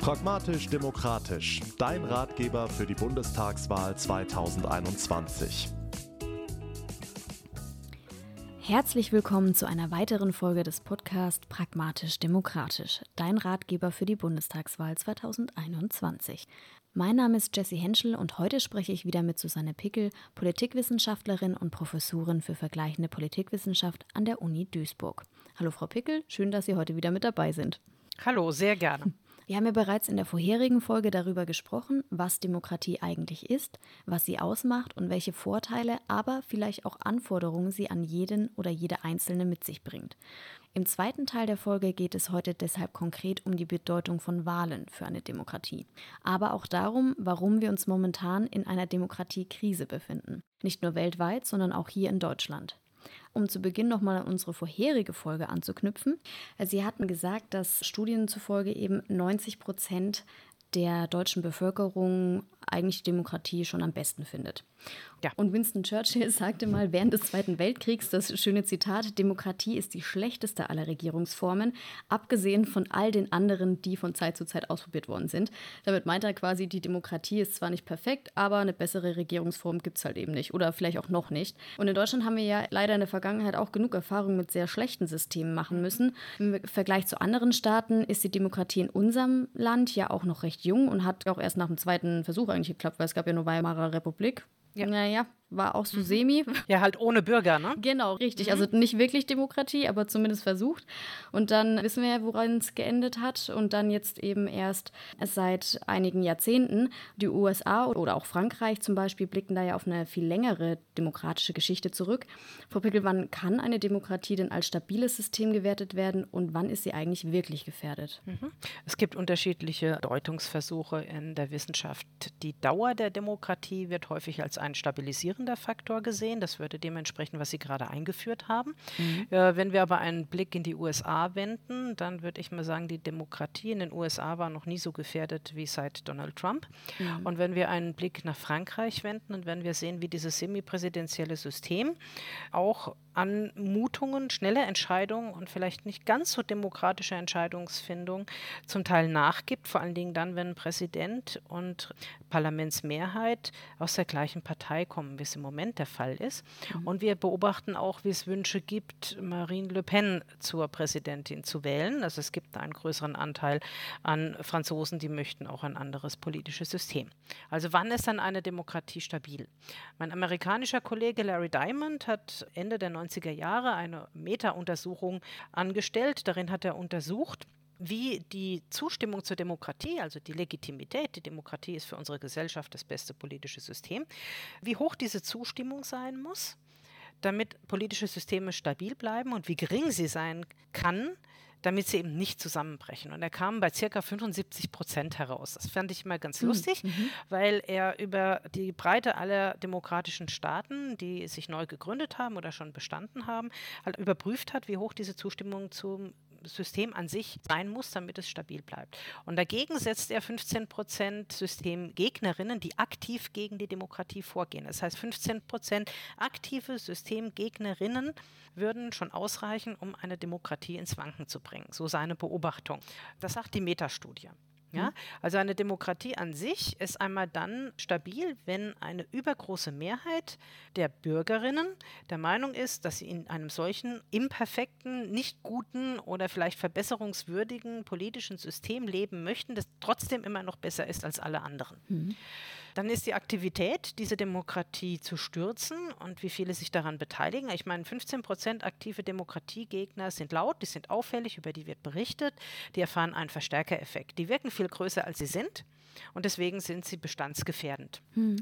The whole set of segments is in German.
Pragmatisch Demokratisch, dein Ratgeber für die Bundestagswahl 2021. Herzlich willkommen zu einer weiteren Folge des Podcasts Pragmatisch Demokratisch, dein Ratgeber für die Bundestagswahl 2021. Mein Name ist Jessie Henschel und heute spreche ich wieder mit Susanne Pickel, Politikwissenschaftlerin und Professorin für vergleichende Politikwissenschaft an der Uni Duisburg. Hallo Frau Pickel, schön, dass Sie heute wieder mit dabei sind. Hallo, sehr gerne. Wir haben ja bereits in der vorherigen Folge darüber gesprochen, was Demokratie eigentlich ist, was sie ausmacht und welche Vorteile, aber vielleicht auch Anforderungen sie an jeden oder jede Einzelne mit sich bringt. Im zweiten Teil der Folge geht es heute deshalb konkret um die Bedeutung von Wahlen für eine Demokratie, aber auch darum, warum wir uns momentan in einer Demokratiekrise befinden. Nicht nur weltweit, sondern auch hier in Deutschland. Um zu Beginn nochmal an unsere vorherige Folge anzuknüpfen. Sie hatten gesagt, dass Studien zufolge eben 90 Prozent der deutschen Bevölkerung eigentlich Demokratie schon am besten findet. Ja. Und Winston Churchill sagte mal während des Zweiten Weltkriegs das schöne Zitat, Demokratie ist die schlechteste aller Regierungsformen, abgesehen von all den anderen, die von Zeit zu Zeit ausprobiert worden sind. Damit meint er quasi, die Demokratie ist zwar nicht perfekt, aber eine bessere Regierungsform gibt es halt eben nicht oder vielleicht auch noch nicht. Und in Deutschland haben wir ja leider in der Vergangenheit auch genug Erfahrung mit sehr schlechten Systemen machen müssen. Im Vergleich zu anderen Staaten ist die Demokratie in unserem Land ja auch noch recht jung und hat auch erst nach dem zweiten Versuch eigentlich geklappt, weil es gab ja nur Weimarer Republik. Ja. Naja, war auch so mhm. semi. Ja, halt ohne Bürger, ne? Genau, richtig. Mhm. Also nicht wirklich Demokratie, aber zumindest versucht. Und dann wissen wir ja, woran es geendet hat. Und dann jetzt eben erst seit einigen Jahrzehnten. Die USA oder auch Frankreich zum Beispiel blicken da ja auf eine viel längere demokratische Geschichte zurück. Frau Pickel, wann kann eine Demokratie denn als stabiles System gewertet werden und wann ist sie eigentlich wirklich gefährdet? Mhm. Es gibt unterschiedliche Deutungsversuche in der Wissenschaft. Die Dauer der Demokratie wird häufig als ein stabilisierender stabilisierender Faktor gesehen. Das würde dementsprechend, was Sie gerade eingeführt haben. Mhm. Äh, wenn wir aber einen Blick in die USA wenden, dann würde ich mal sagen, die Demokratie in den USA war noch nie so gefährdet wie seit Donald Trump. Mhm. Und wenn wir einen Blick nach Frankreich wenden und wenn wir sehen, wie dieses semipräsidentielle System auch Anmutungen, schnelle Entscheidungen und vielleicht nicht ganz so demokratische Entscheidungsfindung zum Teil nachgibt, vor allen Dingen dann, wenn Präsident und Parlamentsmehrheit aus der gleichen Partei kommen, wie es im Moment der Fall ist. Mhm. Und wir beobachten auch, wie es Wünsche gibt, Marine Le Pen zur Präsidentin zu wählen. Also es gibt einen größeren Anteil an Franzosen, die möchten auch ein anderes politisches System. Also wann ist dann eine Demokratie stabil? Mein amerikanischer Kollege Larry Diamond hat Ende der 90er Jahre eine Meta-Untersuchung angestellt. Darin hat er untersucht, wie die Zustimmung zur Demokratie, also die Legitimität, die Demokratie ist für unsere Gesellschaft das beste politische System, wie hoch diese Zustimmung sein muss, damit politische Systeme stabil bleiben und wie gering sie sein kann, damit sie eben nicht zusammenbrechen. Und er kam bei circa 75 Prozent heraus. Das fand ich immer ganz hm, lustig, mhm. weil er über die Breite aller demokratischen Staaten, die sich neu gegründet haben oder schon bestanden haben, halt überprüft hat, wie hoch diese Zustimmung zum System an sich sein muss, damit es stabil bleibt. Und dagegen setzt er 15 Prozent Systemgegnerinnen, die aktiv gegen die Demokratie vorgehen. Das heißt, 15 Prozent aktive Systemgegnerinnen würden schon ausreichen, um eine Demokratie ins Wanken zu bringen. So seine Beobachtung. Das sagt die Metastudie. Ja? Mhm. Also eine Demokratie an sich ist einmal dann stabil, wenn eine übergroße Mehrheit der Bürgerinnen der Meinung ist, dass sie in einem solchen imperfekten, nicht guten oder vielleicht verbesserungswürdigen politischen System leben möchten, das trotzdem immer noch besser ist als alle anderen. Mhm. Dann ist die Aktivität, diese Demokratie zu stürzen und wie viele sich daran beteiligen. Ich meine, 15 Prozent aktive Demokratiegegner sind laut, die sind auffällig, über die wird berichtet, die erfahren einen Verstärkereffekt. Die wirken viel größer, als sie sind und deswegen sind sie bestandsgefährdend. Hm.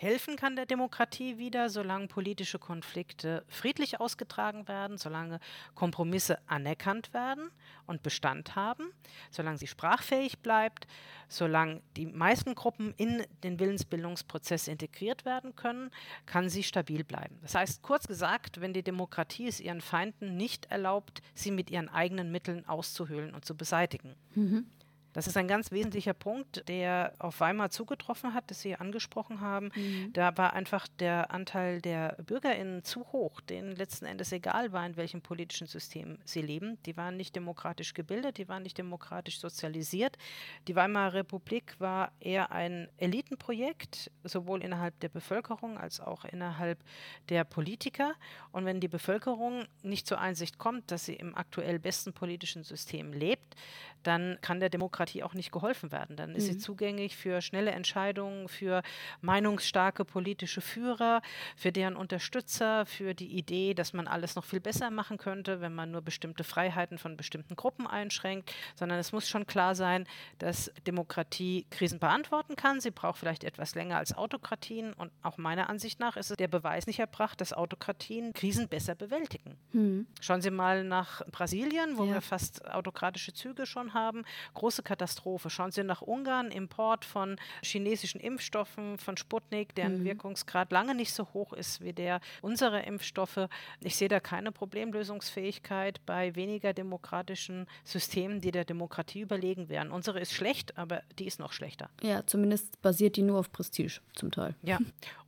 Helfen kann der Demokratie wieder, solange politische Konflikte friedlich ausgetragen werden, solange Kompromisse anerkannt werden und Bestand haben, solange sie sprachfähig bleibt, solange die meisten Gruppen in den Willensbildungsprozess integriert werden können, kann sie stabil bleiben. Das heißt, kurz gesagt, wenn die Demokratie es ihren Feinden nicht erlaubt, sie mit ihren eigenen Mitteln auszuhöhlen und zu beseitigen. Mhm. Das ist ein ganz wesentlicher Punkt, der auf Weimar zugetroffen hat, das Sie angesprochen haben. Mhm. Da war einfach der Anteil der BürgerInnen zu hoch, denen letzten Endes egal war, in welchem politischen System sie leben. Die waren nicht demokratisch gebildet, die waren nicht demokratisch sozialisiert. Die Weimarer Republik war eher ein Elitenprojekt, sowohl innerhalb der Bevölkerung als auch innerhalb der Politiker. Und wenn die Bevölkerung nicht zur Einsicht kommt, dass sie im aktuell besten politischen System lebt, dann kann der Demokratie auch nicht geholfen werden. Dann ist mhm. sie zugänglich für schnelle Entscheidungen, für meinungsstarke politische Führer, für deren Unterstützer, für die Idee, dass man alles noch viel besser machen könnte, wenn man nur bestimmte Freiheiten von bestimmten Gruppen einschränkt, sondern es muss schon klar sein, dass Demokratie Krisen beantworten kann. Sie braucht vielleicht etwas länger als Autokratien und auch meiner Ansicht nach ist es der Beweis nicht erbracht, dass Autokratien Krisen besser bewältigen. Mhm. Schauen Sie mal nach Brasilien, wo ja. wir fast autokratische Züge schon haben. Große Katastrophe. Schauen Sie nach Ungarn, Import von chinesischen Impfstoffen, von Sputnik, deren mhm. Wirkungsgrad lange nicht so hoch ist wie der unserer Impfstoffe. Ich sehe da keine Problemlösungsfähigkeit bei weniger demokratischen Systemen, die der Demokratie überlegen wären. Unsere ist schlecht, aber die ist noch schlechter. Ja, zumindest basiert die nur auf Prestige zum Teil. Ja,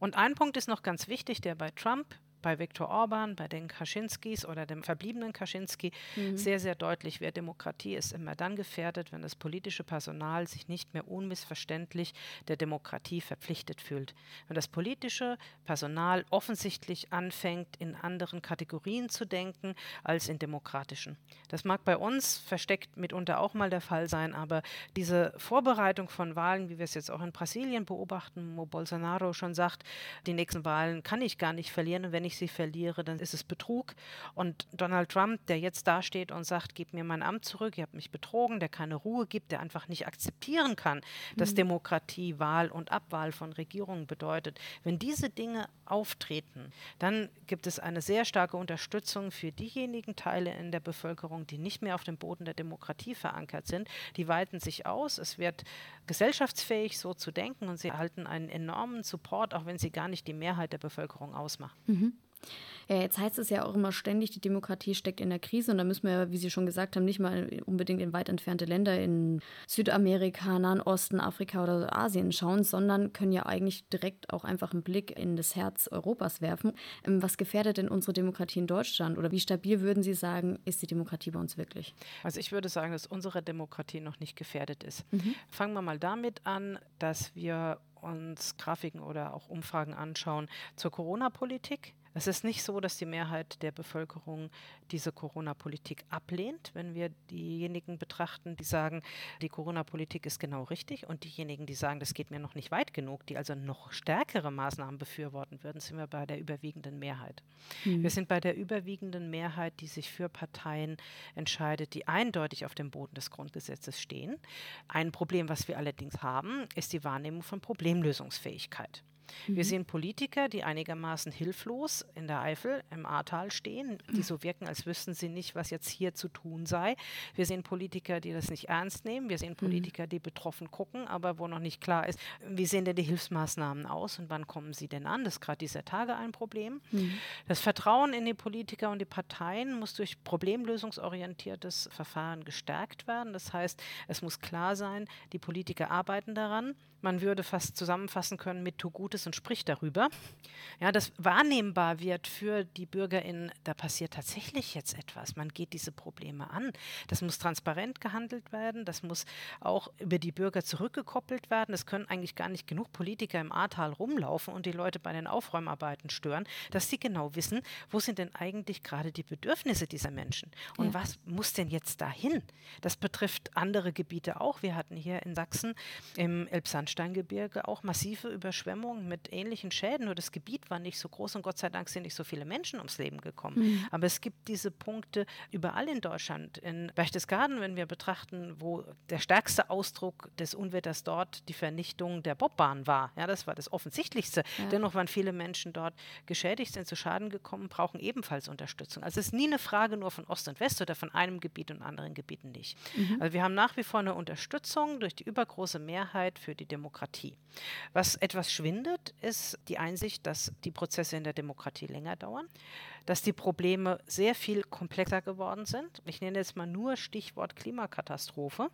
und ein Punkt ist noch ganz wichtig, der bei Trump bei Viktor Orban, bei den Kaczynskis oder dem verbliebenen Kaczynski mhm. sehr, sehr deutlich wird, Demokratie ist immer dann gefährdet, wenn das politische Personal sich nicht mehr unmissverständlich der Demokratie verpflichtet fühlt. Wenn das politische Personal offensichtlich anfängt, in anderen Kategorien zu denken als in demokratischen. Das mag bei uns versteckt mitunter auch mal der Fall sein, aber diese Vorbereitung von Wahlen, wie wir es jetzt auch in Brasilien beobachten, wo Bolsonaro schon sagt, die nächsten Wahlen kann ich gar nicht verlieren, wenn ich ich sie verliere, dann ist es Betrug. Und Donald Trump, der jetzt dasteht und sagt, gib mir mein Amt zurück, ihr habt mich betrogen, der keine Ruhe gibt, der einfach nicht akzeptieren kann, dass mhm. Demokratie Wahl und Abwahl von Regierungen bedeutet. Wenn diese Dinge auftreten, dann gibt es eine sehr starke Unterstützung für diejenigen Teile in der Bevölkerung, die nicht mehr auf dem Boden der Demokratie verankert sind. Die weiten sich aus. Es wird gesellschaftsfähig, so zu denken und sie erhalten einen enormen Support, auch wenn sie gar nicht die Mehrheit der Bevölkerung ausmachen. Mhm. Ja, jetzt heißt es ja auch immer ständig, die Demokratie steckt in der Krise und da müssen wir, wie Sie schon gesagt haben, nicht mal unbedingt in weit entfernte Länder in Südamerika, Nahen Osten, Afrika oder Asien schauen, sondern können ja eigentlich direkt auch einfach einen Blick in das Herz Europas werfen. Ähm, was gefährdet denn unsere Demokratie in Deutschland oder wie stabil würden Sie sagen, ist die Demokratie bei uns wirklich? Also ich würde sagen, dass unsere Demokratie noch nicht gefährdet ist. Mhm. Fangen wir mal damit an, dass wir uns Grafiken oder auch Umfragen anschauen zur Corona-Politik. Es ist nicht so, dass die Mehrheit der Bevölkerung diese Corona-Politik ablehnt, wenn wir diejenigen betrachten, die sagen, die Corona-Politik ist genau richtig und diejenigen, die sagen, das geht mir noch nicht weit genug, die also noch stärkere Maßnahmen befürworten würden, sind wir bei der überwiegenden Mehrheit. Mhm. Wir sind bei der überwiegenden Mehrheit, die sich für Parteien entscheidet, die eindeutig auf dem Boden des Grundgesetzes stehen. Ein Problem, was wir allerdings haben, ist die Wahrnehmung von Problemlösungsfähigkeit. Mhm. Wir sehen Politiker, die einigermaßen hilflos in der Eifel im Ahrtal stehen, die so wirken, als wüssten sie nicht, was jetzt hier zu tun sei. Wir sehen Politiker, die das nicht ernst nehmen. Wir sehen mhm. Politiker, die betroffen gucken, aber wo noch nicht klar ist, wie sehen denn die Hilfsmaßnahmen aus und wann kommen sie denn an? Das ist gerade dieser Tage ein Problem. Mhm. Das Vertrauen in die Politiker und die Parteien muss durch problemlösungsorientiertes Verfahren gestärkt werden. Das heißt, es muss klar sein, die Politiker arbeiten daran. Man würde fast zusammenfassen können mit tu Gutes und sprich darüber. Ja, das wahrnehmbar wird für die BürgerInnen, da passiert tatsächlich jetzt etwas. Man geht diese Probleme an. Das muss transparent gehandelt werden. Das muss auch über die Bürger zurückgekoppelt werden. Es können eigentlich gar nicht genug Politiker im Ahrtal rumlaufen und die Leute bei den Aufräumarbeiten stören, dass sie genau wissen, wo sind denn eigentlich gerade die Bedürfnisse dieser Menschen und ja. was muss denn jetzt dahin? Das betrifft andere Gebiete auch. Wir hatten hier in Sachsen im Elbsand Sandsteingebirge auch massive Überschwemmungen mit ähnlichen Schäden. Nur das Gebiet war nicht so groß und Gott sei Dank sind nicht so viele Menschen ums Leben gekommen. Mhm. Aber es gibt diese Punkte überall in Deutschland. In Berchtesgaden, wenn wir betrachten, wo der stärkste Ausdruck des Unwetters dort die Vernichtung der Bobbahn war. Ja, das war das Offensichtlichste. Ja. Dennoch waren viele Menschen dort geschädigt, sind zu Schaden gekommen, brauchen ebenfalls Unterstützung. Also es ist nie eine Frage nur von Ost und West oder von einem Gebiet und anderen Gebieten nicht. Mhm. Also wir haben nach wie vor eine Unterstützung durch die übergroße Mehrheit für die Demokratie Demokratie. Was etwas schwindet, ist die Einsicht, dass die Prozesse in der Demokratie länger dauern. Dass die Probleme sehr viel komplexer geworden sind. Ich nenne jetzt mal nur Stichwort Klimakatastrophe.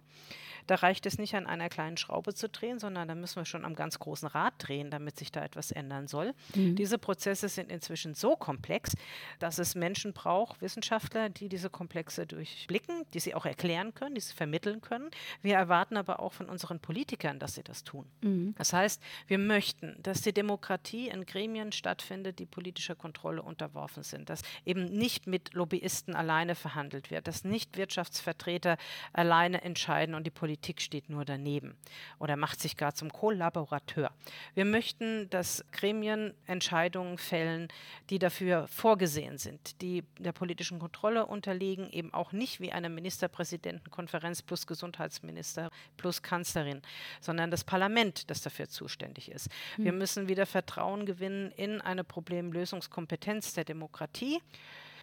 Da reicht es nicht, an einer kleinen Schraube zu drehen, sondern da müssen wir schon am ganz großen Rad drehen, damit sich da etwas ändern soll. Mhm. Diese Prozesse sind inzwischen so komplex, dass es Menschen braucht, Wissenschaftler, die diese Komplexe durchblicken, die sie auch erklären können, die sie vermitteln können. Wir erwarten aber auch von unseren Politikern, dass sie das tun. Mhm. Das heißt, wir möchten, dass die Demokratie in Gremien stattfindet, die politischer Kontrolle unterworfen sind, dass eben nicht mit Lobbyisten alleine verhandelt wird, dass nicht Wirtschaftsvertreter alleine entscheiden und die Politik steht nur daneben oder macht sich gar zum Kollaborateur. Wir möchten, dass Gremien Entscheidungen fällen, die dafür vorgesehen sind, die der politischen Kontrolle unterliegen, eben auch nicht wie eine Ministerpräsidentenkonferenz plus Gesundheitsminister plus Kanzlerin, sondern das Parlament, das dafür zuständig ist. Wir müssen wieder Vertrauen gewinnen in eine Problemlösungskompetenz der Demokratie.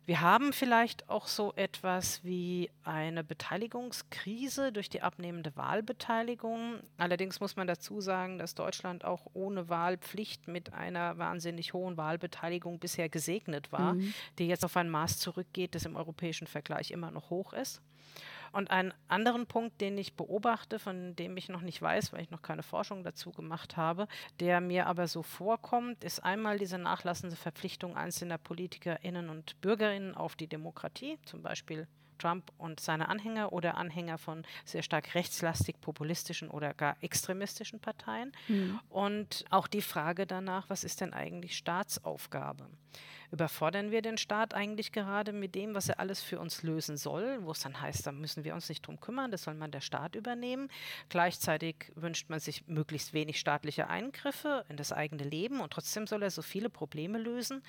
Wir haben vielleicht auch so etwas wie eine Beteiligungskrise durch die abnehmende Wahlbeteiligung. Allerdings muss man dazu sagen, dass Deutschland auch ohne Wahlpflicht mit einer wahnsinnig hohen Wahlbeteiligung bisher gesegnet war, mhm. die jetzt auf ein Maß zurückgeht, das im europäischen Vergleich immer noch hoch ist. Und einen anderen Punkt, den ich beobachte, von dem ich noch nicht weiß, weil ich noch keine Forschung dazu gemacht habe, der mir aber so vorkommt, ist einmal diese nachlassende Verpflichtung einzelner Politikerinnen und Bürgerinnen auf die Demokratie, zum Beispiel Trump und seine Anhänger oder Anhänger von sehr stark rechtslastig populistischen oder gar extremistischen Parteien. Mhm. Und auch die Frage danach, was ist denn eigentlich Staatsaufgabe? überfordern wir den Staat eigentlich gerade mit dem, was er alles für uns lösen soll, wo es dann heißt, da müssen wir uns nicht drum kümmern, das soll man der Staat übernehmen. Gleichzeitig wünscht man sich möglichst wenig staatliche Eingriffe in das eigene Leben und trotzdem soll er so viele Probleme lösen.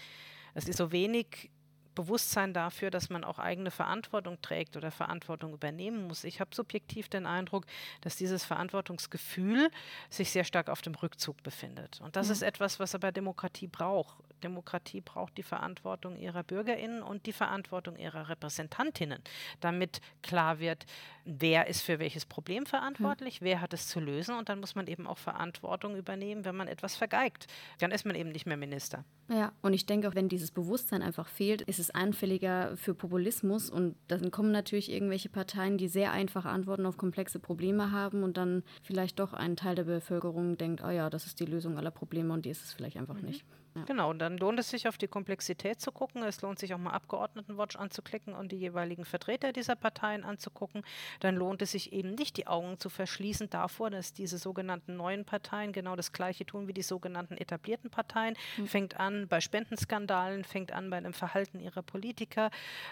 Es ist so wenig Bewusstsein dafür, dass man auch eigene Verantwortung trägt oder Verantwortung übernehmen muss. Ich habe subjektiv den Eindruck, dass dieses Verantwortungsgefühl sich sehr stark auf dem Rückzug befindet. Und das ja. ist etwas, was aber Demokratie braucht. Demokratie braucht die Verantwortung ihrer Bürgerinnen und die Verantwortung ihrer Repräsentantinnen, damit klar wird, wer ist für welches Problem verantwortlich, wer hat es zu lösen und dann muss man eben auch Verantwortung übernehmen, wenn man etwas vergeigt. Dann ist man eben nicht mehr Minister. Ja, und ich denke auch, wenn dieses Bewusstsein einfach fehlt, ist es anfälliger für Populismus und dann kommen natürlich irgendwelche Parteien, die sehr einfache Antworten auf komplexe Probleme haben und dann vielleicht doch ein Teil der Bevölkerung denkt, oh ja, das ist die Lösung aller Probleme und die ist es vielleicht einfach mhm. nicht. Ja. Genau, und dann lohnt es sich, auf die Komplexität zu gucken. Es lohnt sich auch mal Abgeordnetenwatch anzuklicken und die jeweiligen Vertreter dieser Parteien anzugucken. Dann lohnt es sich eben nicht, die Augen zu verschließen davor, dass diese sogenannten neuen Parteien genau das Gleiche tun wie die sogenannten etablierten Parteien. Mhm. Fängt an bei Spendenskandalen, fängt an bei dem Verhalten ihrer Politiker,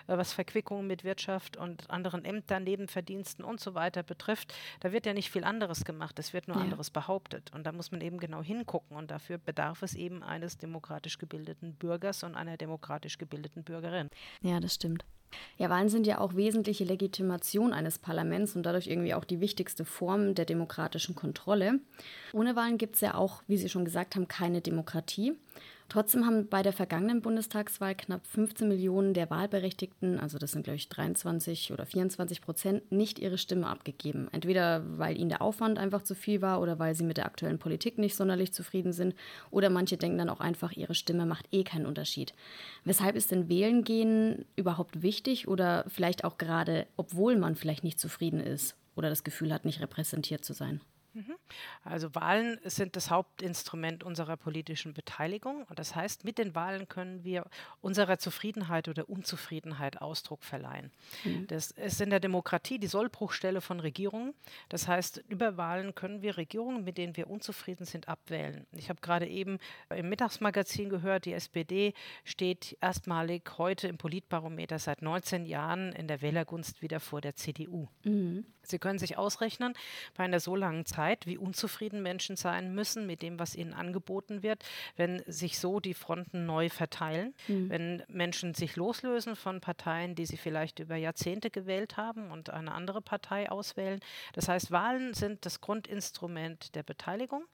äh, was Verquickungen mit Wirtschaft und anderen Ämtern, Nebenverdiensten und so weiter betrifft. Da wird ja nicht viel anderes gemacht, es wird nur ja. anderes behauptet. Und da muss man eben genau hingucken und dafür bedarf es eben eines Demokratischen demokratisch gebildeten Bürgers und einer demokratisch gebildeten Bürgerin. Ja, das stimmt. Ja, Wahlen sind ja auch wesentliche Legitimation eines Parlaments und dadurch irgendwie auch die wichtigste Form der demokratischen Kontrolle. Ohne Wahlen gibt es ja auch, wie Sie schon gesagt haben, keine Demokratie. Trotzdem haben bei der vergangenen Bundestagswahl knapp 15 Millionen der Wahlberechtigten, also das sind glaube ich 23 oder 24 Prozent, nicht ihre Stimme abgegeben. Entweder weil ihnen der Aufwand einfach zu viel war oder weil sie mit der aktuellen Politik nicht sonderlich zufrieden sind oder manche denken dann auch einfach, ihre Stimme macht eh keinen Unterschied. Weshalb ist denn Wählen gehen überhaupt wichtig oder vielleicht auch gerade, obwohl man vielleicht nicht zufrieden ist oder das Gefühl hat, nicht repräsentiert zu sein? Mhm. Also Wahlen sind das Hauptinstrument unserer politischen Beteiligung. Und das heißt, mit den Wahlen können wir unserer Zufriedenheit oder Unzufriedenheit Ausdruck verleihen. Mhm. Das ist in der Demokratie die Sollbruchstelle von Regierungen. Das heißt, über Wahlen können wir Regierungen, mit denen wir unzufrieden sind, abwählen. Ich habe gerade eben im Mittagsmagazin gehört, die SPD steht erstmalig heute im Politbarometer seit 19 Jahren in der Wählergunst wieder vor der CDU. Mhm. Sie können sich ausrechnen, bei einer so langen Zeit, wie unzufrieden Menschen sein müssen mit dem, was ihnen angeboten wird, wenn sich so die Fronten neu verteilen, mhm. wenn Menschen sich loslösen von Parteien, die sie vielleicht über Jahrzehnte gewählt haben und eine andere Partei auswählen. Das heißt, Wahlen sind das Grundinstrument der Beteiligung.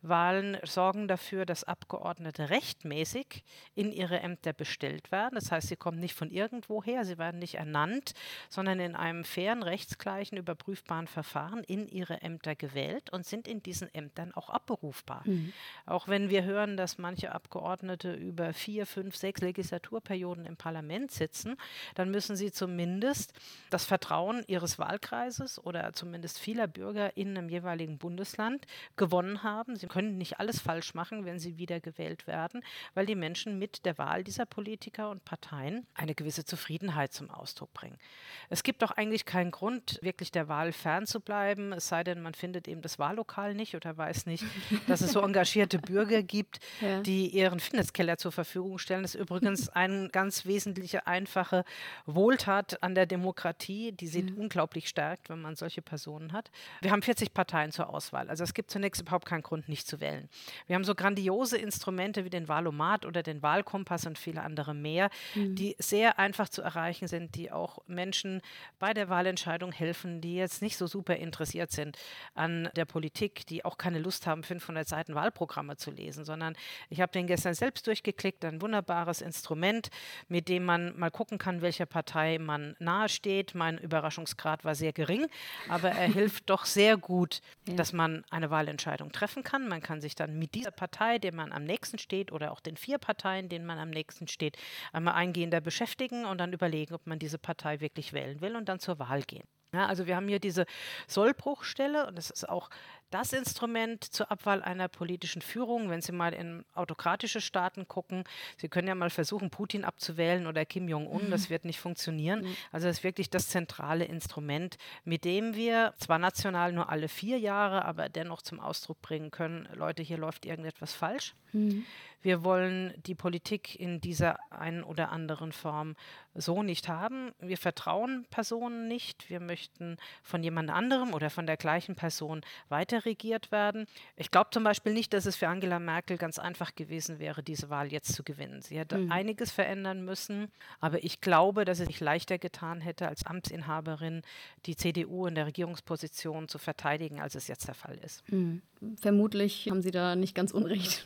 Wahlen sorgen dafür, dass Abgeordnete rechtmäßig in ihre Ämter bestellt werden. Das heißt, sie kommen nicht von irgendwoher, sie werden nicht ernannt, sondern in einem fairen, rechtsgleichen, überprüfbaren Verfahren in ihre Ämter gewählt gewählt und sind in diesen Ämtern auch abberufbar. Mhm. Auch wenn wir hören, dass manche Abgeordnete über vier, fünf, sechs Legislaturperioden im Parlament sitzen, dann müssen sie zumindest das Vertrauen ihres Wahlkreises oder zumindest vieler Bürger in einem jeweiligen Bundesland gewonnen haben. Sie können nicht alles falsch machen, wenn sie wieder gewählt werden, weil die Menschen mit der Wahl dieser Politiker und Parteien eine gewisse Zufriedenheit zum Ausdruck bringen. Es gibt doch eigentlich keinen Grund, wirklich der Wahl fernzubleiben, es sei denn, man findet eben das Wahllokal nicht oder weiß nicht, dass es so engagierte Bürger gibt, ja. die ihren Fitnesskeller zur Verfügung stellen. Das ist übrigens eine ganz wesentliche, einfache Wohltat an der Demokratie, die sie mhm. unglaublich stärkt, wenn man solche Personen hat. Wir haben 40 Parteien zur Auswahl. Also es gibt zunächst überhaupt keinen Grund, nicht zu wählen. Wir haben so grandiose Instrumente wie den Wahlomat oder den Wahlkompass und viele andere mehr, mhm. die sehr einfach zu erreichen sind, die auch Menschen bei der Wahlentscheidung helfen, die jetzt nicht so super interessiert sind an der Politik, die auch keine Lust haben, 500 Seiten Wahlprogramme zu lesen, sondern ich habe den gestern selbst durchgeklickt, ein wunderbares Instrument, mit dem man mal gucken kann, welcher Partei man nahesteht. Mein Überraschungsgrad war sehr gering, aber er hilft doch sehr gut, ja. dass man eine Wahlentscheidung treffen kann. Man kann sich dann mit dieser Partei, der man am nächsten steht, oder auch den vier Parteien, denen man am nächsten steht, einmal eingehender beschäftigen und dann überlegen, ob man diese Partei wirklich wählen will und dann zur Wahl gehen. Ja, also wir haben hier diese Sollbruchstelle und das ist auch das Instrument zur Abwahl einer politischen Führung. Wenn Sie mal in autokratische Staaten gucken, Sie können ja mal versuchen, Putin abzuwählen oder Kim Jong-un, das wird nicht funktionieren. Mhm. Also das ist wirklich das zentrale Instrument, mit dem wir zwar national nur alle vier Jahre, aber dennoch zum Ausdruck bringen können, Leute, hier läuft irgendetwas falsch. Mhm. Wir wollen die Politik in dieser einen oder anderen Form so nicht haben. Wir vertrauen Personen nicht. Wir möchten von jemand anderem oder von der gleichen Person regiert werden. Ich glaube zum Beispiel nicht, dass es für Angela Merkel ganz einfach gewesen wäre, diese Wahl jetzt zu gewinnen. Sie hätte mhm. einiges verändern müssen, aber ich glaube, dass es sich leichter getan hätte, als Amtsinhaberin die CDU in der Regierungsposition zu verteidigen, als es jetzt der Fall ist. Mhm. Vermutlich haben Sie da nicht ganz unrecht.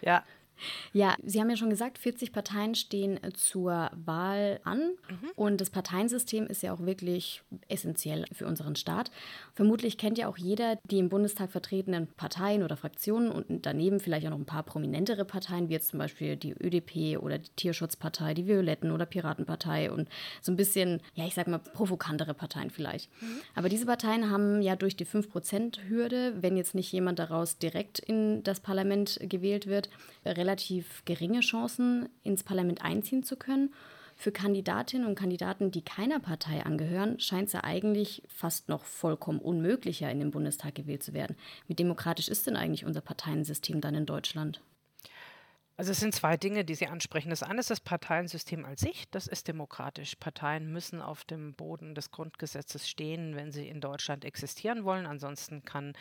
ja, ja, Sie haben ja schon gesagt, 40 Parteien stehen zur Wahl an mhm. und das Parteiensystem ist ja auch wirklich essentiell für unseren Staat. Vermutlich kennt ja auch jeder die im Bundestag vertretenen Parteien oder Fraktionen und daneben vielleicht auch noch ein paar prominentere Parteien, wie jetzt zum Beispiel die ÖDP oder die Tierschutzpartei, die Violetten oder Piratenpartei und so ein bisschen, ja, ich sag mal, provokantere Parteien vielleicht. Mhm. Aber diese Parteien haben ja durch die 5%-Hürde, wenn jetzt nicht jemand daraus direkt in das Parlament gewählt wird, relativ relativ geringe Chancen, ins Parlament einziehen zu können. Für Kandidatinnen und Kandidaten, die keiner Partei angehören, scheint es ja eigentlich fast noch vollkommen unmöglicher, in den Bundestag gewählt zu werden. Wie demokratisch ist denn eigentlich unser Parteiensystem dann in Deutschland? Also es sind zwei Dinge, die Sie ansprechen. Das eine ist das Parteiensystem als sich, das ist demokratisch. Parteien müssen auf dem Boden des Grundgesetzes stehen, wenn sie in Deutschland existieren wollen. Ansonsten kann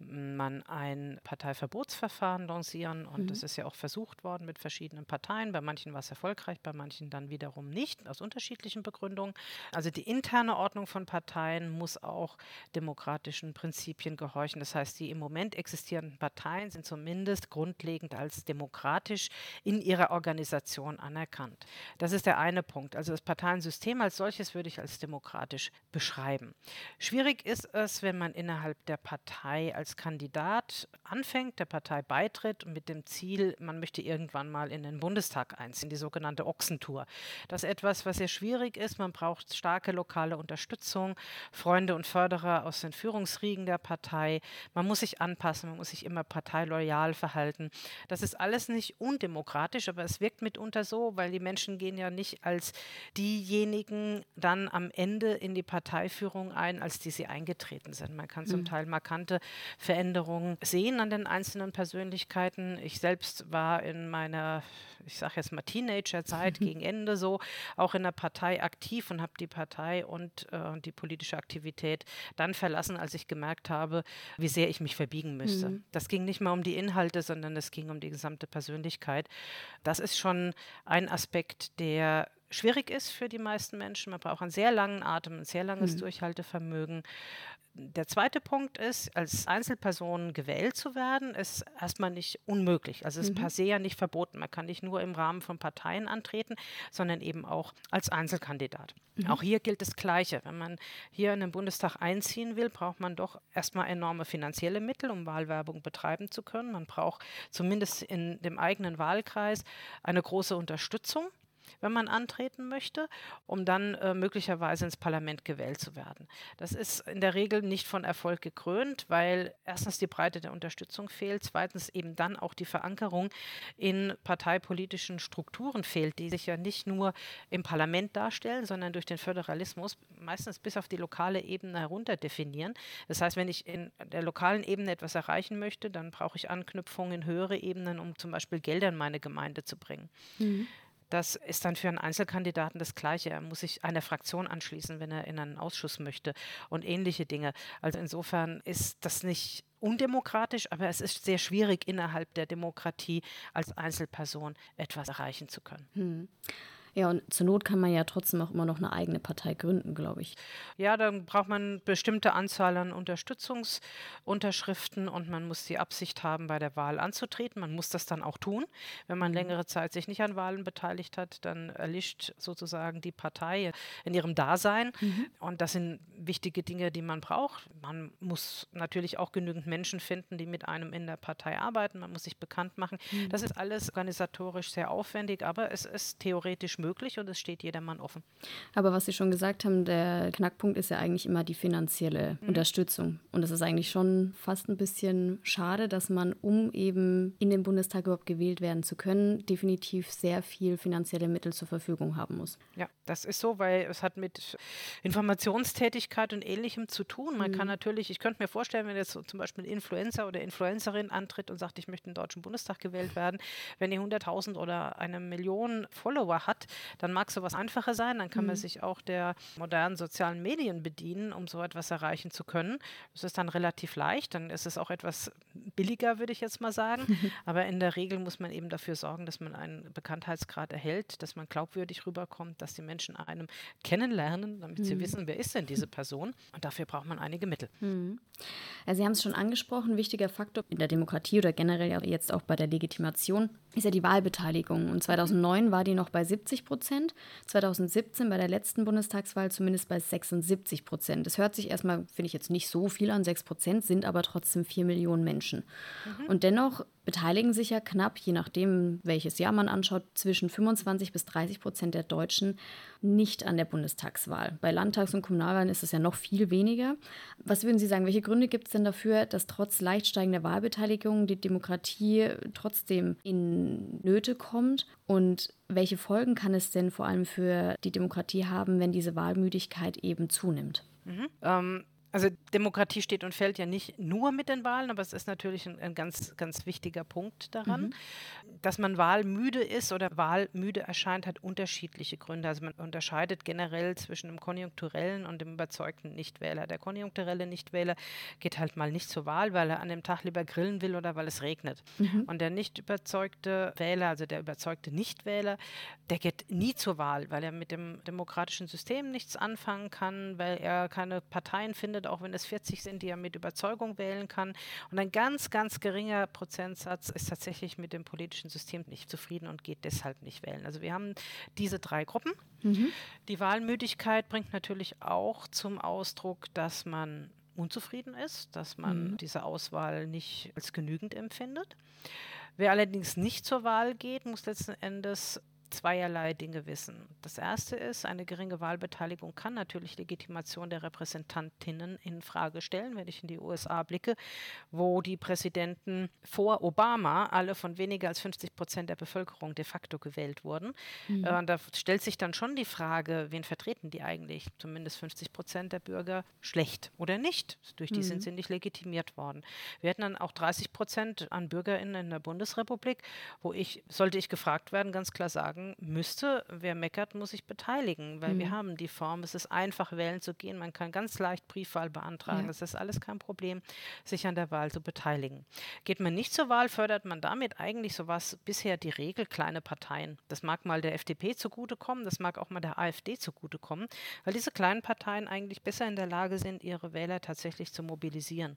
man ein Parteiverbotsverfahren lancieren und mhm. das ist ja auch versucht worden mit verschiedenen Parteien. Bei manchen war es erfolgreich, bei manchen dann wiederum nicht, aus unterschiedlichen Begründungen. Also die interne Ordnung von Parteien muss auch demokratischen Prinzipien gehorchen. Das heißt, die im Moment existierenden Parteien sind zumindest grundlegend als demokratisch politisch in ihrer Organisation anerkannt. Das ist der eine Punkt. Also das Parteiensystem als solches würde ich als demokratisch beschreiben. Schwierig ist es, wenn man innerhalb der Partei als Kandidat anfängt, der Partei beitritt mit dem Ziel, man möchte irgendwann mal in den Bundestag einziehen, die sogenannte Ochsentour. Das ist etwas, was sehr schwierig ist. Man braucht starke lokale Unterstützung, Freunde und Förderer aus den Führungsriegen der Partei. Man muss sich anpassen, man muss sich immer parteiloyal verhalten. Das ist alles nicht undemokratisch, aber es wirkt mitunter so, weil die Menschen gehen ja nicht als diejenigen dann am Ende in die Parteiführung ein, als die sie eingetreten sind. Man kann zum mhm. Teil markante Veränderungen sehen an den einzelnen Persönlichkeiten. Ich selbst war in meiner, ich sage jetzt mal Teenagerzeit, mhm. gegen Ende so, auch in der Partei aktiv und habe die Partei und äh, die politische Aktivität dann verlassen, als ich gemerkt habe, wie sehr ich mich verbiegen müsste. Mhm. Das ging nicht mal um die Inhalte, sondern es ging um die gesamte Persönlichkeit. Das ist schon ein Aspekt, der schwierig ist für die meisten Menschen. Man braucht einen sehr langen Atem, ein sehr langes mhm. Durchhaltevermögen. Der zweite Punkt ist, als Einzelperson gewählt zu werden, ist erstmal nicht unmöglich. Also es ist mhm. per se ja nicht verboten. Man kann nicht nur im Rahmen von Parteien antreten, sondern eben auch als Einzelkandidat. Mhm. Auch hier gilt das Gleiche. Wenn man hier in den Bundestag einziehen will, braucht man doch erstmal enorme finanzielle Mittel, um Wahlwerbung betreiben zu können. Man braucht zumindest in dem eigenen Wahlkreis eine große Unterstützung wenn man antreten möchte, um dann äh, möglicherweise ins Parlament gewählt zu werden. Das ist in der Regel nicht von Erfolg gekrönt, weil erstens die Breite der Unterstützung fehlt, zweitens eben dann auch die Verankerung in parteipolitischen Strukturen fehlt, die sich ja nicht nur im Parlament darstellen, sondern durch den Föderalismus meistens bis auf die lokale Ebene herunter definieren. Das heißt, wenn ich in der lokalen Ebene etwas erreichen möchte, dann brauche ich Anknüpfungen in höhere Ebenen, um zum Beispiel Gelder in meine Gemeinde zu bringen. Mhm. Das ist dann für einen Einzelkandidaten das Gleiche. Er muss sich einer Fraktion anschließen, wenn er in einen Ausschuss möchte und ähnliche Dinge. Also insofern ist das nicht undemokratisch, aber es ist sehr schwierig innerhalb der Demokratie als Einzelperson etwas erreichen zu können. Hm. Ja, und zur Not kann man ja trotzdem auch immer noch eine eigene Partei gründen, glaube ich. Ja, dann braucht man eine bestimmte Anzahl an Unterstützungsunterschriften und man muss die Absicht haben, bei der Wahl anzutreten. Man muss das dann auch tun. Wenn man mhm. längere Zeit sich nicht an Wahlen beteiligt hat, dann erlischt sozusagen die Partei in ihrem Dasein. Mhm. Und das sind wichtige Dinge, die man braucht. Man muss natürlich auch genügend Menschen finden, die mit einem in der Partei arbeiten. Man muss sich bekannt machen. Mhm. Das ist alles organisatorisch sehr aufwendig, aber es ist theoretisch möglich und es steht jedermann offen. Aber was Sie schon gesagt haben, der Knackpunkt ist ja eigentlich immer die finanzielle mhm. Unterstützung. Und es ist eigentlich schon fast ein bisschen schade, dass man, um eben in den Bundestag überhaupt gewählt werden zu können, definitiv sehr viel finanzielle Mittel zur Verfügung haben muss. Ja, das ist so, weil es hat mit Informationstätigkeit und Ähnlichem zu tun. Man mhm. kann natürlich, ich könnte mir vorstellen, wenn jetzt so zum Beispiel ein Influencer oder Influencerin antritt und sagt, ich möchte in den Deutschen Bundestag gewählt werden, wenn die 100.000 oder eine Million Follower hat, dann mag sowas einfacher sein. Dann kann mhm. man sich auch der modernen sozialen Medien bedienen, um so etwas erreichen zu können. Das ist dann relativ leicht. Dann ist es auch etwas billiger, würde ich jetzt mal sagen. Aber in der Regel muss man eben dafür sorgen, dass man einen Bekanntheitsgrad erhält, dass man glaubwürdig rüberkommt, dass die Menschen einem kennenlernen, damit mhm. sie wissen, wer ist denn diese Person. Und dafür braucht man einige Mittel. Mhm. Ja, sie haben es schon angesprochen, wichtiger Faktor in der Demokratie oder generell jetzt auch bei der Legitimation ist ja die Wahlbeteiligung. Und 2009 war die noch bei 70 Prozent, 2017 bei der letzten Bundestagswahl zumindest bei 76 Prozent. Das hört sich erstmal, finde ich jetzt nicht so viel an, 6 Prozent sind aber trotzdem 4 Millionen Menschen. Mhm. Und dennoch beteiligen sich ja knapp, je nachdem, welches Jahr man anschaut, zwischen 25 bis 30 Prozent der Deutschen nicht an der Bundestagswahl. Bei Landtags- und Kommunalwahlen ist es ja noch viel weniger. Was würden Sie sagen, welche Gründe gibt es denn dafür, dass trotz leicht steigender Wahlbeteiligung die Demokratie trotzdem in Nöte kommt? Und welche Folgen kann es denn vor allem für die Demokratie haben, wenn diese Wahlmüdigkeit eben zunimmt? Mhm. Ähm, also Demokratie steht und fällt ja nicht nur mit den Wahlen, aber es ist natürlich ein, ein ganz, ganz wichtiger Punkt daran. Mhm. Dass man wahlmüde ist oder wahlmüde erscheint, hat unterschiedliche Gründe. Also man unterscheidet generell zwischen dem konjunkturellen und dem überzeugten Nichtwähler. Der konjunkturelle Nichtwähler geht halt mal nicht zur Wahl, weil er an dem Tag lieber grillen will oder weil es regnet. Mhm. Und der nicht überzeugte Wähler, also der überzeugte Nichtwähler, der geht nie zur Wahl, weil er mit dem demokratischen System nichts anfangen kann, weil er keine Parteien findet, findet, auch wenn es 40 sind, die er mit Überzeugung wählen kann. Und ein ganz, ganz geringer Prozentsatz ist tatsächlich mit dem politischen System nicht zufrieden und geht deshalb nicht wählen. Also wir haben diese drei Gruppen. Mhm. Die Wahlmüdigkeit bringt natürlich auch zum Ausdruck, dass man unzufrieden ist, dass man mhm. diese Auswahl nicht als genügend empfindet. Wer allerdings nicht zur Wahl geht, muss letzten Endes zweierlei Dinge wissen. Das erste ist, eine geringe Wahlbeteiligung kann natürlich Legitimation der Repräsentantinnen in Frage stellen, wenn ich in die USA blicke, wo die Präsidenten vor Obama alle von weniger als 50 Prozent der Bevölkerung de facto gewählt wurden. Mhm. Äh, da stellt sich dann schon die Frage, wen vertreten die eigentlich? Zumindest 50 Prozent der Bürger schlecht oder nicht. Durch die mhm. sind sie nicht legitimiert worden. Wir hätten dann auch 30 Prozent an BürgerInnen in der Bundesrepublik, wo ich, sollte ich gefragt werden, ganz klar sagen, sagen müsste, wer meckert, muss sich beteiligen, weil mhm. wir haben die Form, es ist einfach, wählen zu gehen, man kann ganz leicht Briefwahl beantragen, es ja. ist alles kein Problem, sich an der Wahl zu beteiligen. Geht man nicht zur Wahl, fördert man damit eigentlich, so was bisher die Regel, kleine Parteien. Das mag mal der FDP zugutekommen, das mag auch mal der AfD zugutekommen, weil diese kleinen Parteien eigentlich besser in der Lage sind, ihre Wähler tatsächlich zu mobilisieren.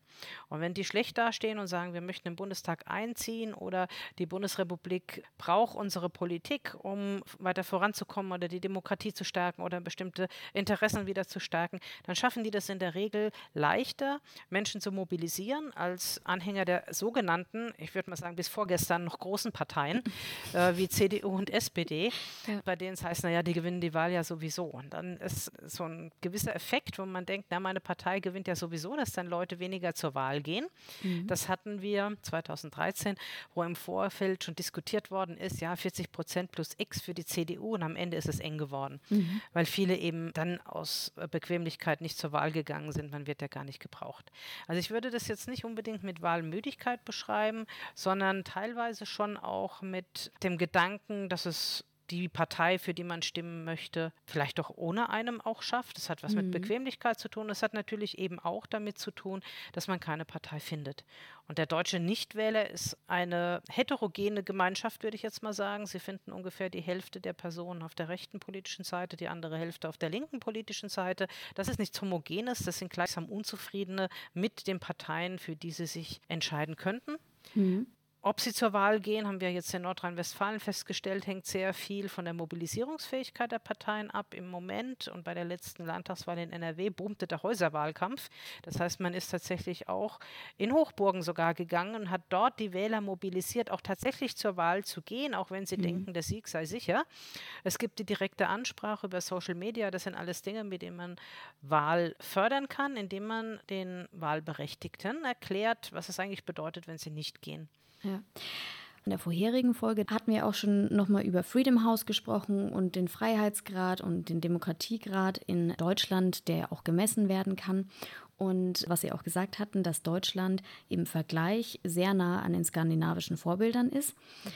Und wenn die schlecht dastehen und sagen, wir möchten im Bundestag einziehen oder die Bundesrepublik braucht unsere Politik, um weiter voranzukommen oder die Demokratie zu stärken oder bestimmte Interessen wieder zu stärken, dann schaffen die das in der Regel leichter, Menschen zu mobilisieren als Anhänger der sogenannten, ich würde mal sagen, bis vorgestern noch großen Parteien äh, wie CDU und SPD, ja. bei denen es heißt, naja, die gewinnen die Wahl ja sowieso. Und dann ist so ein gewisser Effekt, wo man denkt, na, meine Partei gewinnt ja sowieso, dass dann Leute weniger zur Wahl gehen. Mhm. Das hatten wir 2013, wo im Vorfeld schon diskutiert worden ist, ja, 40 Prozent plus X für die CDU und am Ende ist es eng geworden, mhm. weil viele eben dann aus Bequemlichkeit nicht zur Wahl gegangen sind. Man wird ja gar nicht gebraucht. Also ich würde das jetzt nicht unbedingt mit Wahlmüdigkeit beschreiben, sondern teilweise schon auch mit dem Gedanken, dass es die Partei, für die man stimmen möchte, vielleicht doch ohne einem auch schafft. Das hat was mhm. mit Bequemlichkeit zu tun. Das hat natürlich eben auch damit zu tun, dass man keine Partei findet. Und der deutsche Nichtwähler ist eine heterogene Gemeinschaft, würde ich jetzt mal sagen. Sie finden ungefähr die Hälfte der Personen auf der rechten politischen Seite, die andere Hälfte auf der linken politischen Seite. Das ist nichts Homogenes, das sind gleichsam Unzufriedene mit den Parteien, für die sie sich entscheiden könnten. Mhm. Ob sie zur Wahl gehen, haben wir jetzt in Nordrhein-Westfalen festgestellt, hängt sehr viel von der Mobilisierungsfähigkeit der Parteien ab im Moment. Und bei der letzten Landtagswahl in NRW boomte der Häuserwahlkampf. Das heißt, man ist tatsächlich auch in Hochburgen sogar gegangen und hat dort die Wähler mobilisiert, auch tatsächlich zur Wahl zu gehen, auch wenn sie mhm. denken, der Sieg sei sicher. Es gibt die direkte Ansprache über Social Media. Das sind alles Dinge, mit denen man Wahl fördern kann, indem man den Wahlberechtigten erklärt, was es eigentlich bedeutet, wenn sie nicht gehen. Ja. In der vorherigen Folge hatten wir auch schon nochmal über Freedom House gesprochen und den Freiheitsgrad und den Demokratiegrad in Deutschland, der auch gemessen werden kann. Und was Sie auch gesagt hatten, dass Deutschland im Vergleich sehr nah an den skandinavischen Vorbildern ist. Mhm.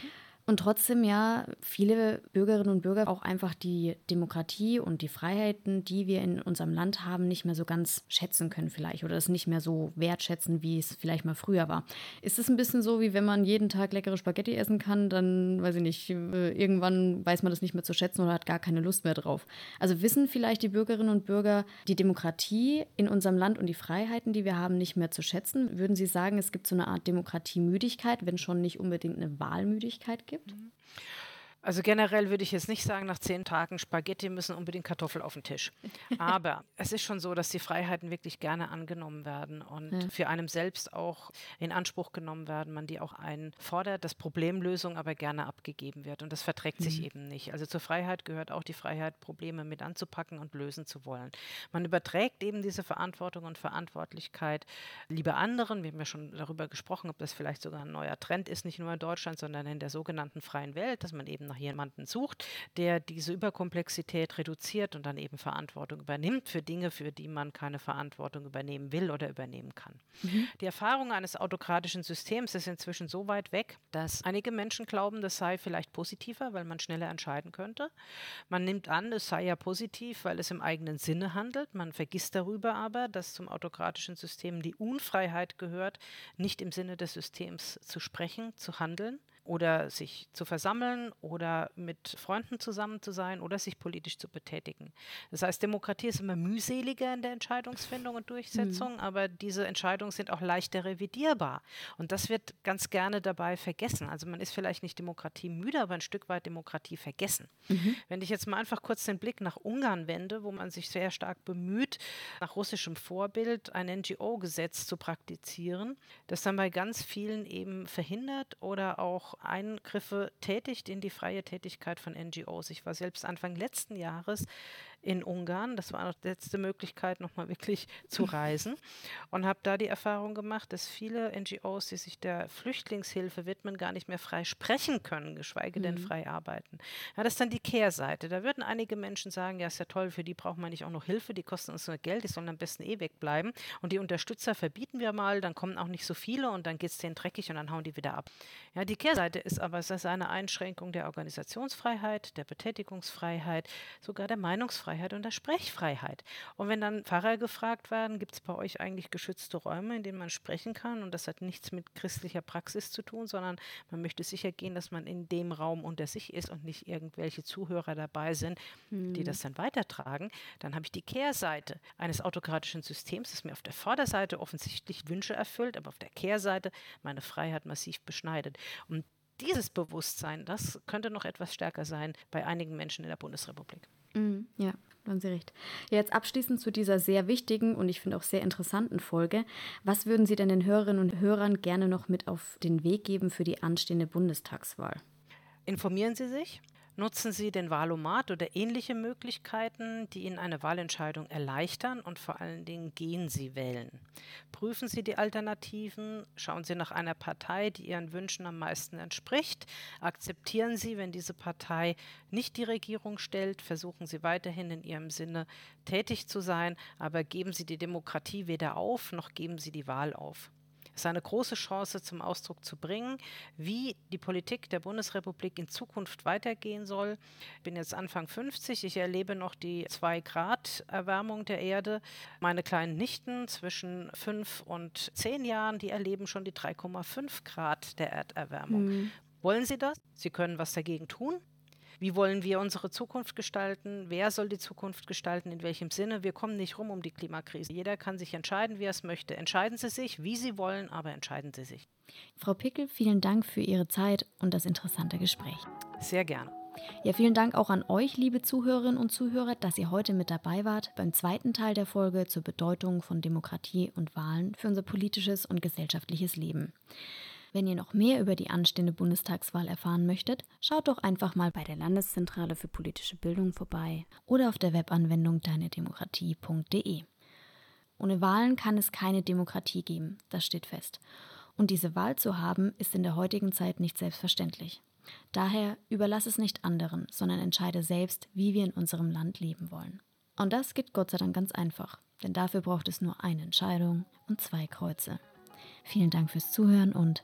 Und trotzdem ja viele Bürgerinnen und Bürger auch einfach die Demokratie und die Freiheiten, die wir in unserem Land haben, nicht mehr so ganz schätzen können vielleicht oder es nicht mehr so wertschätzen, wie es vielleicht mal früher war. Ist es ein bisschen so, wie wenn man jeden Tag leckere Spaghetti essen kann, dann weiß ich nicht, äh, irgendwann weiß man das nicht mehr zu schätzen oder hat gar keine Lust mehr drauf. Also wissen vielleicht die Bürgerinnen und Bürger die Demokratie in unserem Land und die Freiheiten, die wir haben, nicht mehr zu schätzen? Würden Sie sagen, es gibt so eine Art Demokratiemüdigkeit, wenn schon nicht unbedingt eine Wahlmüdigkeit gibt? Gibt? Also generell würde ich jetzt nicht sagen, nach zehn Tagen Spaghetti müssen unbedingt Kartoffel auf den Tisch. Aber es ist schon so, dass die Freiheiten wirklich gerne angenommen werden und ja. für einem selbst auch in Anspruch genommen werden, man die auch einfordert, dass Problemlösung aber gerne abgegeben wird. Und das verträgt mhm. sich eben nicht. Also zur Freiheit gehört auch die Freiheit, Probleme mit anzupacken und lösen zu wollen. Man überträgt eben diese Verantwortung und Verantwortlichkeit lieber anderen. Wir haben ja schon darüber gesprochen, ob das vielleicht sogar ein neuer Trend ist, nicht nur in Deutschland, sondern in der sogenannten freien Welt, dass man eben nach jemanden sucht, der diese Überkomplexität reduziert und dann eben Verantwortung übernimmt für Dinge, für die man keine Verantwortung übernehmen will oder übernehmen kann. Mhm. Die Erfahrung eines autokratischen Systems ist inzwischen so weit weg, dass einige Menschen glauben, das sei vielleicht positiver, weil man schneller entscheiden könnte. Man nimmt an, es sei ja positiv, weil es im eigenen Sinne handelt. Man vergisst darüber aber, dass zum autokratischen System die Unfreiheit gehört, nicht im Sinne des Systems zu sprechen, zu handeln oder sich zu versammeln oder mit Freunden zusammen zu sein oder sich politisch zu betätigen. Das heißt, Demokratie ist immer mühseliger in der Entscheidungsfindung und Durchsetzung, mhm. aber diese Entscheidungen sind auch leichter revidierbar. Und das wird ganz gerne dabei vergessen. Also man ist vielleicht nicht Demokratie müde, aber ein Stück weit Demokratie vergessen. Mhm. Wenn ich jetzt mal einfach kurz den Blick nach Ungarn wende, wo man sich sehr stark bemüht, nach russischem Vorbild ein NGO-Gesetz zu praktizieren, das dann bei ganz vielen eben verhindert oder auch Eingriffe tätigt in die freie Tätigkeit von NGOs. Ich war selbst Anfang letzten Jahres in Ungarn. Das war die letzte Möglichkeit, nochmal wirklich zu reisen. Und habe da die Erfahrung gemacht, dass viele NGOs, die sich der Flüchtlingshilfe widmen, gar nicht mehr frei sprechen können, geschweige denn mhm. frei arbeiten. Ja, das ist dann die Kehrseite. Da würden einige Menschen sagen, ja, ist ja toll, für die braucht man nicht auch noch Hilfe, die kosten uns nur Geld, die sollen am besten eh wegbleiben. Und die Unterstützer verbieten wir mal, dann kommen auch nicht so viele und dann geht es denen dreckig und dann hauen die wieder ab. Ja, die Kehrseite ist aber, es ist eine Einschränkung der Organisationsfreiheit, der Betätigungsfreiheit, sogar der Meinungsfreiheit und der Sprechfreiheit. Und wenn dann Pfarrer gefragt werden, gibt es bei euch eigentlich geschützte Räume, in denen man sprechen kann? Und das hat nichts mit christlicher Praxis zu tun, sondern man möchte sicher gehen, dass man in dem Raum unter sich ist und nicht irgendwelche Zuhörer dabei sind, mhm. die das dann weitertragen. Dann habe ich die Kehrseite eines autokratischen Systems, das mir auf der Vorderseite offensichtlich Wünsche erfüllt, aber auf der Kehrseite meine Freiheit massiv beschneidet. Und dieses Bewusstsein, das könnte noch etwas stärker sein bei einigen Menschen in der Bundesrepublik. Mhm, ja, haben Sie recht. jetzt abschließend zu dieser sehr wichtigen und ich finde auch sehr interessanten Folge. Was würden Sie denn den Hörerinnen und Hörern gerne noch mit auf den Weg geben für die anstehende Bundestagswahl? Informieren Sie sich, Nutzen Sie den Wahlomat oder ähnliche Möglichkeiten, die Ihnen eine Wahlentscheidung erleichtern und vor allen Dingen gehen Sie wählen. Prüfen Sie die Alternativen, schauen Sie nach einer Partei, die Ihren Wünschen am meisten entspricht. Akzeptieren Sie, wenn diese Partei nicht die Regierung stellt, versuchen Sie weiterhin in Ihrem Sinne tätig zu sein, aber geben Sie die Demokratie weder auf, noch geben Sie die Wahl auf ist eine große Chance zum Ausdruck zu bringen, wie die Politik der Bundesrepublik in Zukunft weitergehen soll. Ich bin jetzt Anfang 50, ich erlebe noch die 2 Grad Erwärmung der Erde. Meine kleinen Nichten zwischen 5 und 10 Jahren, die erleben schon die 3,5 Grad der Erderwärmung. Mhm. Wollen Sie das? Sie können was dagegen tun. Wie wollen wir unsere Zukunft gestalten? Wer soll die Zukunft gestalten? In welchem Sinne? Wir kommen nicht rum um die Klimakrise. Jeder kann sich entscheiden, wie er es möchte. Entscheiden Sie sich, wie Sie wollen, aber entscheiden Sie sich. Frau Pickel, vielen Dank für Ihre Zeit und das interessante Gespräch. Sehr gerne. Ja, vielen Dank auch an euch, liebe Zuhörerinnen und Zuhörer, dass ihr heute mit dabei wart beim zweiten Teil der Folge zur Bedeutung von Demokratie und Wahlen für unser politisches und gesellschaftliches Leben. Wenn ihr noch mehr über die anstehende Bundestagswahl erfahren möchtet, schaut doch einfach mal bei der Landeszentrale für politische Bildung vorbei oder auf der Webanwendung deinedemokratie.de. Ohne Wahlen kann es keine Demokratie geben, das steht fest. Und diese Wahl zu haben, ist in der heutigen Zeit nicht selbstverständlich. Daher überlass es nicht anderen, sondern entscheide selbst, wie wir in unserem Land leben wollen. Und das geht Gott sei Dank ganz einfach, denn dafür braucht es nur eine Entscheidung und zwei Kreuze. Vielen Dank fürs Zuhören und